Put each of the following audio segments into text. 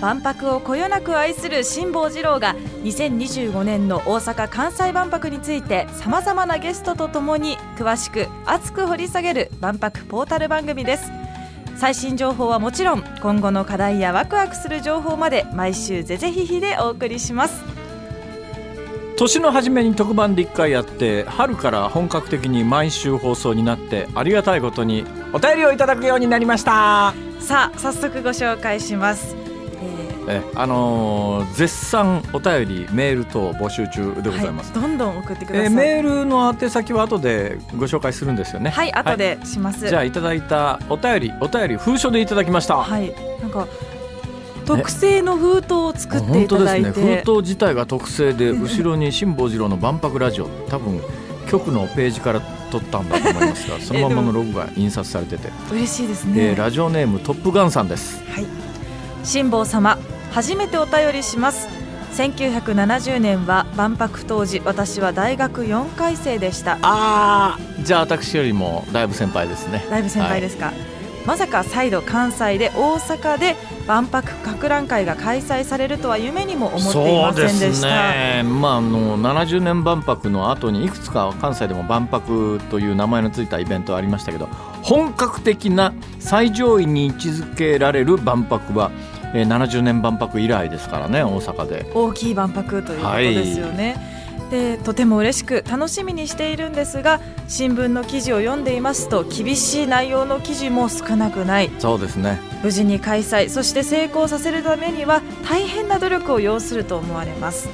万博をこよなく愛する辛坊治郎が2025年の大阪・関西万博についてさまざまなゲストとともに詳しく熱く掘り下げる万博ポータル番組です。最新情報はもちろん今後の課題やワクワクする情報まで毎週ぜぜひひでお送りします。年の初めに特番で1回やって春から本格的に毎週放送になってありがたいことにお便りをいただくようになりました。さあ早速ご紹介します、えあのー絶賛お便りメール等募集中でございます、はい、どんどん送ってください、えーメールの宛先は後でご紹介するんですよね。はい後でします、じゃあいただいたお便りお便り封書でいただきました、はい、なんか特製の封筒を作っていただいて、ね封筒自体が特製で後ろに辛坊治郎の万博ラジオ。多分局のページから撮ったんだと思いますが そのままのロゴが印刷されてて、嬉しいですえねー。ラジオネームトップガンさんです。はい、辛坊様、初めてお便りします。1970年は万博当時、私は大学4回生でした。あーじゃあ私よりもだいぶ先輩ですねだいぶ先輩ですか。まさか再度関西で大阪で万博博覧会が開催されるとは夢にも思っていませんでした。ねまああの70年万博の後にいくつか関西でも万博という名前のついたイベントありましたけど本格的な最上位に位置づけられる万博は、えー70年万博以来ですからね大阪で。大きい万博ということですよね。でとても嬉しく楽しみにしているんですが新聞の記事を読んでいますと厳しい内容の記事も少なくないそうですね無事に開催そして成功させるためには大変な努力を要すると思われます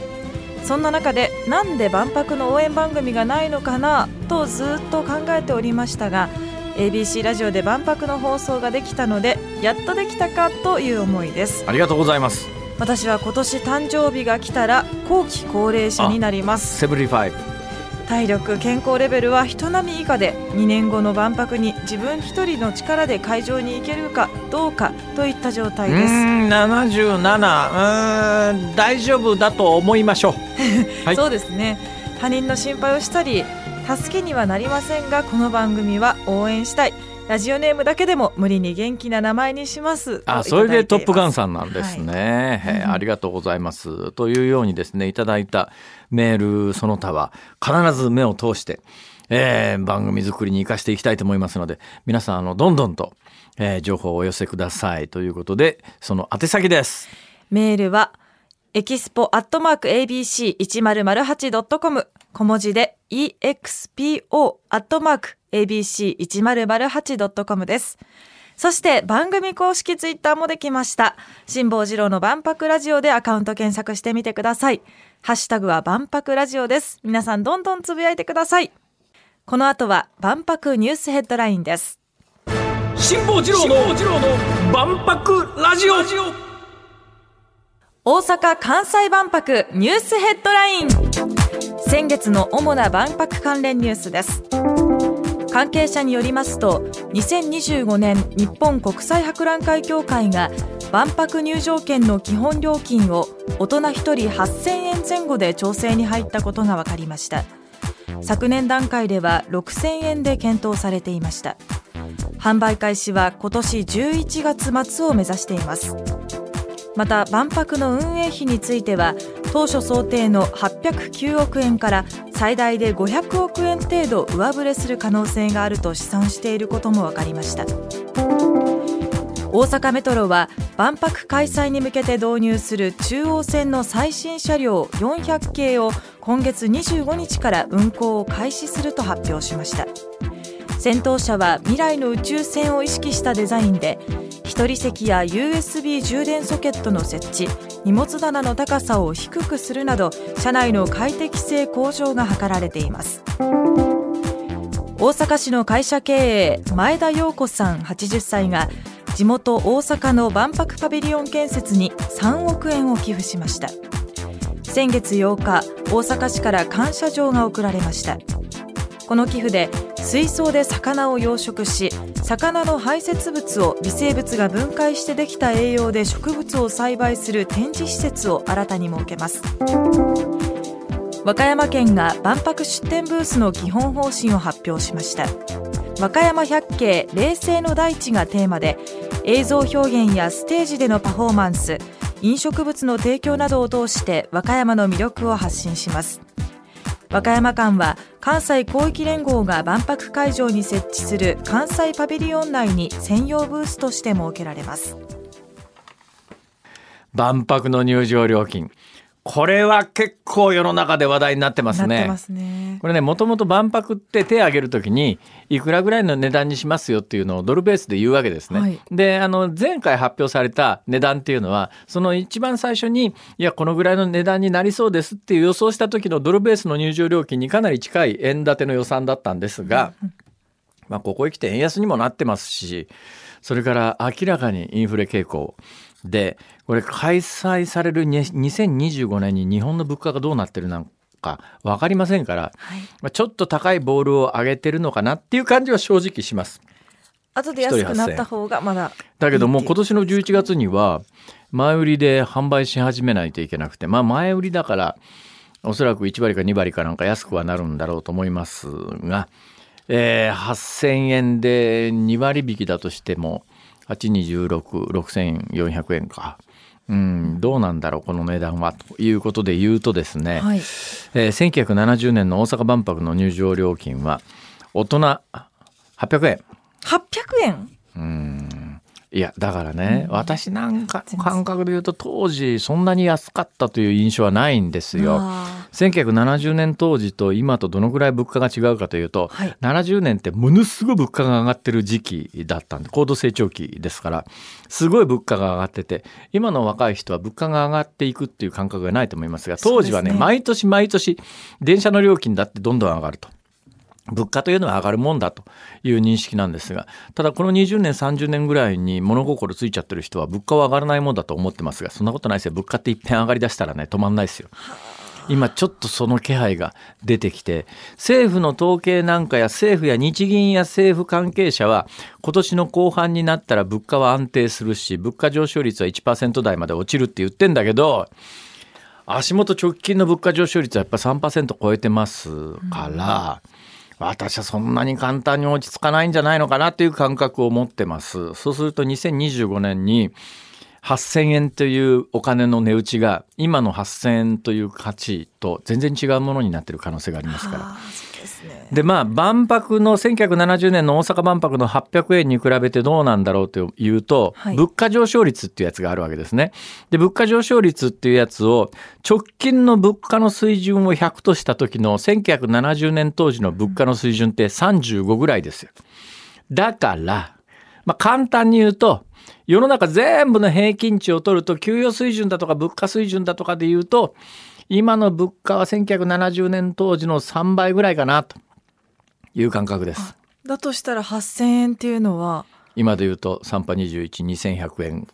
そんな中でなんで万博の応援番組がないのかなとずっと考えておりましたが ABC ラジオで万博の放送ができたのでやっとできたかという思いです。ありがとうございます。私は今年誕生日が来たら後期高齢者になります。 seventy-five。体力健康レベルは人並み以下で2年後の万博に自分一人の力で会場に行けるかどうかといった状態です。うーん77うーん大丈夫だと思いましょう。はい。そうですね。他人の心配をしたり助けにはなりませんがこの番組は応援したいラジオネームだけでも無理に元気な名前にします。あそれでトップガンんさんなんですね、はい。ありがとうございます。というようにですねいただいたメールその他は必ず目を通して、えー番組作りに生かしていきたいと思いますので皆さんあのどんどんと、えー情報をお寄せくださいということでその宛先です。メールはエキスポアットマーク ABC1008.com 小文字で EXPO アットマーク ABC1008.com です。そして番組公式ツイッターもできました。辛坊治郎の万博ラジオでアカウント検索してみてください。ハッシュタグは万博ラジオです。皆さんどんどんつぶやいてください。この後は万博ニュースヘッドラインです。辛坊治郎の万博ラジオ大阪・関西万博ニュースヘッドライン先月の主な万博関連ニュースです関係者によりますと2025年日本国際博覧会協会が万博入場券の基本料金を大人1人8000円前後で調整に入ったことが分かりました。昨年段階では6000円で検討されていました。販売開始は今年11月末を目指しています。また万博の運営費については当初想定の809億円から最大で500億円程度上振れする可能性があると試算していることも分かりました。大阪メトロは万博開催に向けて導入する中央線の最新車両400系を今月25日から運行を開始すると発表しました。先頭車は未来の宇宙船を意識したデザインで一人席や USB 充電ソケットの設置荷物棚の高さを低くするなど車内の快適性向上が図られています。大阪市の会社経営前田陽子さん80歳が地元大阪の万博パビリオン建設に3億円を寄付しました。先月8日大阪市から感謝状が贈られました。この寄付で水槽で魚を養殖し魚の排泄物を微生物が分解してできた栄養で植物を栽培する展示施設を新たに設けます。和歌山県が万博出展ブースの基本方針を発表しました。和歌山百景冷静の大地がテーマで映像表現やステージでのパフォーマンス飲食物の提供などを通して和歌山の魅力を発信します。和歌山間は関西広域連合が万博会場に設置する関西パビリオン内に専用ブースとして設けられます。万博の入場料金。これは結構世の中で話題になってますね。すねこれね、もともと万博って手を挙げるときに、いくらぐらいの値段にしますよっていうのをドルベースで言うわけですね。はいで、あの、前回発表された値段っていうのは、その一番最初に、いや、このぐらいの値段になりそうですっていう予想した時のドルベースの入場料金にかなり近い円建ての予算だったんですが、まあ、ここへ来て円安にもなってますし、それから明らかにインフレ傾向で、これ開催されるに2025年に日本の物価がどうなってるのか分かりませんから、はい。まあちょっと高いボールを上げてるのかなっていう感じは正直します。後で安くなった方がまだだけどもう今年の11月には前売りで販売し始めないといけなくてまあ前売りだからおそらく1割か2割かなんか安くはなるんだろうと思いますが、えー8000円で2割引きだとしても8266400円か。うん、どうなんだろうこの値段は。ということで言うとですね、はい。えー1970年の大阪万博の入場料金は大人800円。800円？うんいやだからね、私なんか全然。感覚で言うと当時そんなに安かったという印象はないんですよ。あ1970年当時と今とどのぐらい物価が違うかというと、はい。70年ってものすごい物価が上がってる時期だったんで高度成長期ですからすごい物価が上がってて今の若い人は物価が上がっていくっていう感覚がないと思いますが当時はねね毎年毎年電車の料金だってどんどん上がると。物価というのは上がるもんだという認識なんですがただこの20年30年ぐらいに物心ついちゃってる人は物価は上がらないもんだと思ってますがそんなことないですよ物価っていっぺん上がりだしたらね止まんないですよ。今ちょっとその気配が出てきて政府の統計なんかや政府や日銀や政府関係者は今年の後半になったら物価は安定するし物価上昇率は1%台まで落ちるって言ってんだけど足元直近の物価上昇率はやっぱ3%超えてますから、私はそんなに簡単に落ち着かないんじゃないのかなという感覚を持ってます。そうすると2025年に8000円というお金の値打ちが今の8000円という価値と全然違うものになってる可能性がありますから。ですねでまあ万博の1970年の大阪万博の800円に比べてどうなんだろうというと、はい物価上昇率っていうやつがあるわけですね。で物価上昇率っていうやつを直近の物価の水準を100とした時の1970年当時の物価の水準って35ぐらいですよ。だから、まあ、簡単に言うと世の中全部の平均値を取ると給与水準だとか物価水準だとかで言うと今の物価は1970年当時の3倍ぐらいかなという感覚です。だとしたら8000円っていうのは？今で言うと3波212100円。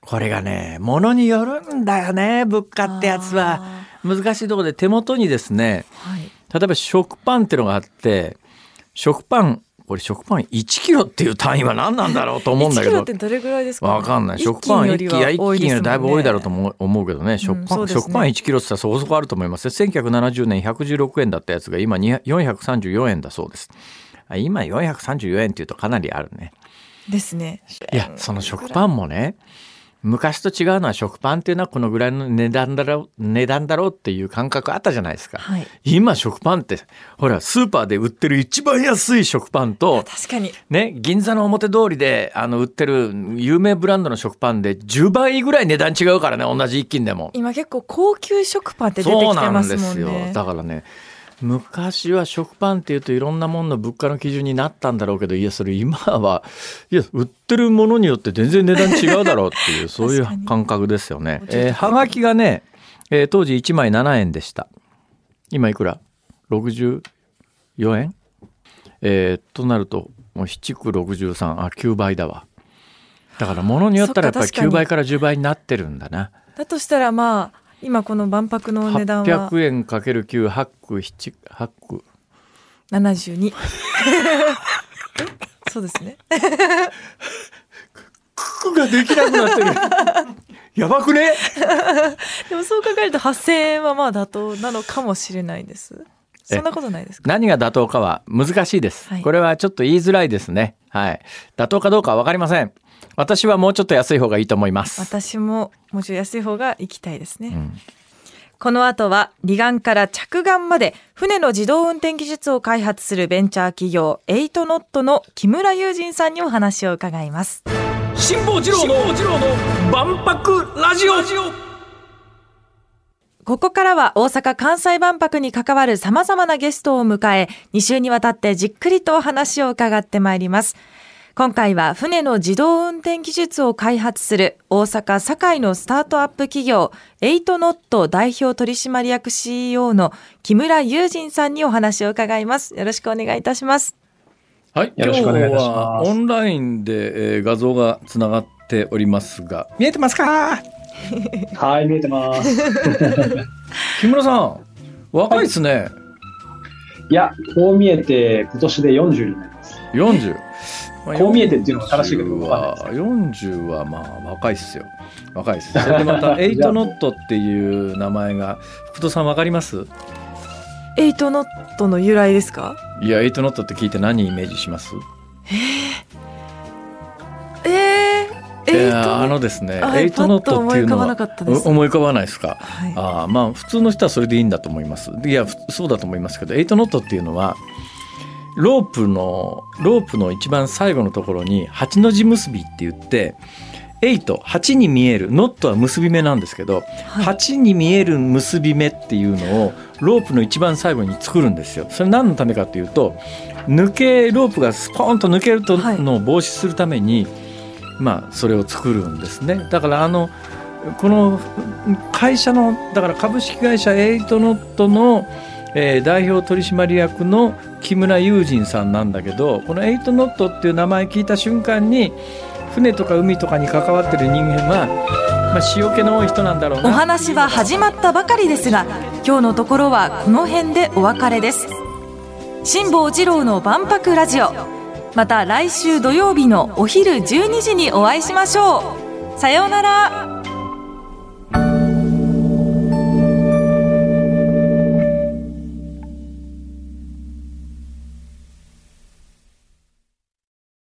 これがね物によるんだよね物価ってやつは。難しいところで手元にですねはい。例えば食パンってのがあって食パンこれ食パン1キロっていう単位は何なんだろうと思うんだけ1キロどってどれぐらいですか、わかんない。一食パン1斤よりは斤や1斤よりだいぶ多いだろうと思思う思うけどね。食パン、そうですね食パン1キロってそこそこあると思いますよ。1970年116円だったやつが今に434円だそうです。あ今434円っていうとかなりあるね。ですねいや、その食パンもね、昔と違うのは食パンっていうのはこのぐらいの値段だろう、値段だろうっていう感覚あったじゃないですか。はい今食パンって、ほら、スーパーで売ってる一番安い食パンと、確かにね、銀座の表通りであの売ってる有名ブランドの食パンで10倍ぐらい値段違うからね同じ一斤でも。今結構高級食パンって出てきてそうなますんですよもんねだからね昔は食パンっていうといろんなものの物価の基準になったんだろうけどいやそれ今はいや売ってるものによって全然値段違うだろうっていうそういう感覚ですよね。えーはがきがね、えー当時1枚7円でした。今いくら ?64 円？えーとなるともう7区63あ9倍だわ。だから物によったらやっぱりそっか確かに9倍から10倍になってるんだな。だとしたらまあ今この万博の値段は800円かける9、8区、7、8区。72 そうですね区ができなくなってる。やばくね？でもそう考えると8000円はまあ妥当なのかもしれないですそんなことないですか？何が妥当かは難しいです。はいこれはちょっと言いづらいですね。はい。妥当かどうかはわかりません。私はもうちょっと安い方がいいと思います。私ももうちょい安い方が行きたいですね、んこの後は離岸から着岸まで船の自動運転技術を開発するベンチャー企業エイトノットの木村雄人さんにお話を伺います辛坊治郎の万博ラジオここからは大阪・関西万博に関わる様々なゲストを迎え、2週にわたってじっくりとお話を伺ってまいります。今回は船の自動運転技術を開発する大阪堺のスタートアップ企業エイトノット代表取締役 CEO の木村雄人さんにお話を伺います。よろしくお願いいたします。はい。よろしくお願いいたします今日はオンラインで、えー画像がつながっておりますが、見えてますか？はい、見えてます。木村さん、若いですね。いや、こう見えて、今年で40になります。40。まあこう見えてっていうのが正しいかどう40かわかんないは、40はまあ若いっすよ。若いっす。それでまた、Eight Knot っていう名前が、福戸さんわかります？ Eight Knot の由来ですか？いや、 Eight Knot って聞いて何イメージします？えー、エイトいやあのですねあ、 Eight Knot っていうのは思い浮かばなかったですう思い浮かばないですか？はいああまあ普通の人はそれでいいんだと思います。いやふそうだと思いますけど Eight Knot っていうのはロープのロープの一番最後のところに八の字結びって言って eight 8に見える knot は結び目なんですけど、はい8に見える結び目っていうのをロープの一番最後に作るんですよ。それ何のためかっていうと抜けロープがスポーンと抜けるとはいのを防止するために、まあそれを作るんですね。だからあのこの会社のだから株式会社エイトノットの、えー代表取締役の木村雄人さんなんだけどこのエイトノットっていう名前聞いた瞬間に船とか海とかに関わってる人間は、まあ、塩気の多い人なんだろうな。お話は始まったばかりですが今日のところはこの辺でお別れです。辛坊治郎の万博ラジオ。また来週土曜日のお昼12時にお会いしましょう。さようなら。